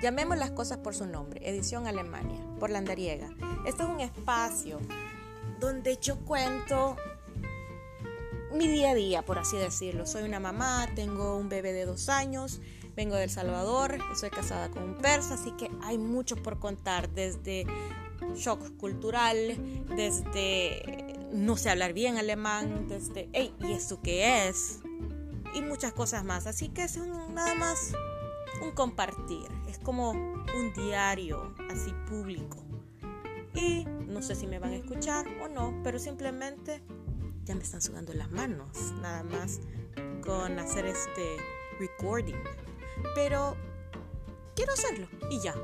Llamemos las cosas por su nombre, edición Alemania, por Landariega. Este es un espacio donde yo cuento mi día a día, por así decirlo. Soy una mamá, tengo un bebé de dos años, vengo del Salvador, soy casada con un persa, así que hay mucho por contar, desde shock cultural, desde no sé hablar bien alemán, desde, hey, ¿y esto qué es? Y muchas cosas más. Así que es nada más un compartir, como un diario así público. Y no sé si me van a escuchar o no, pero simplemente ya me están sudando las manos, nada más con hacer este recording. Pero quiero hacerlo y ya.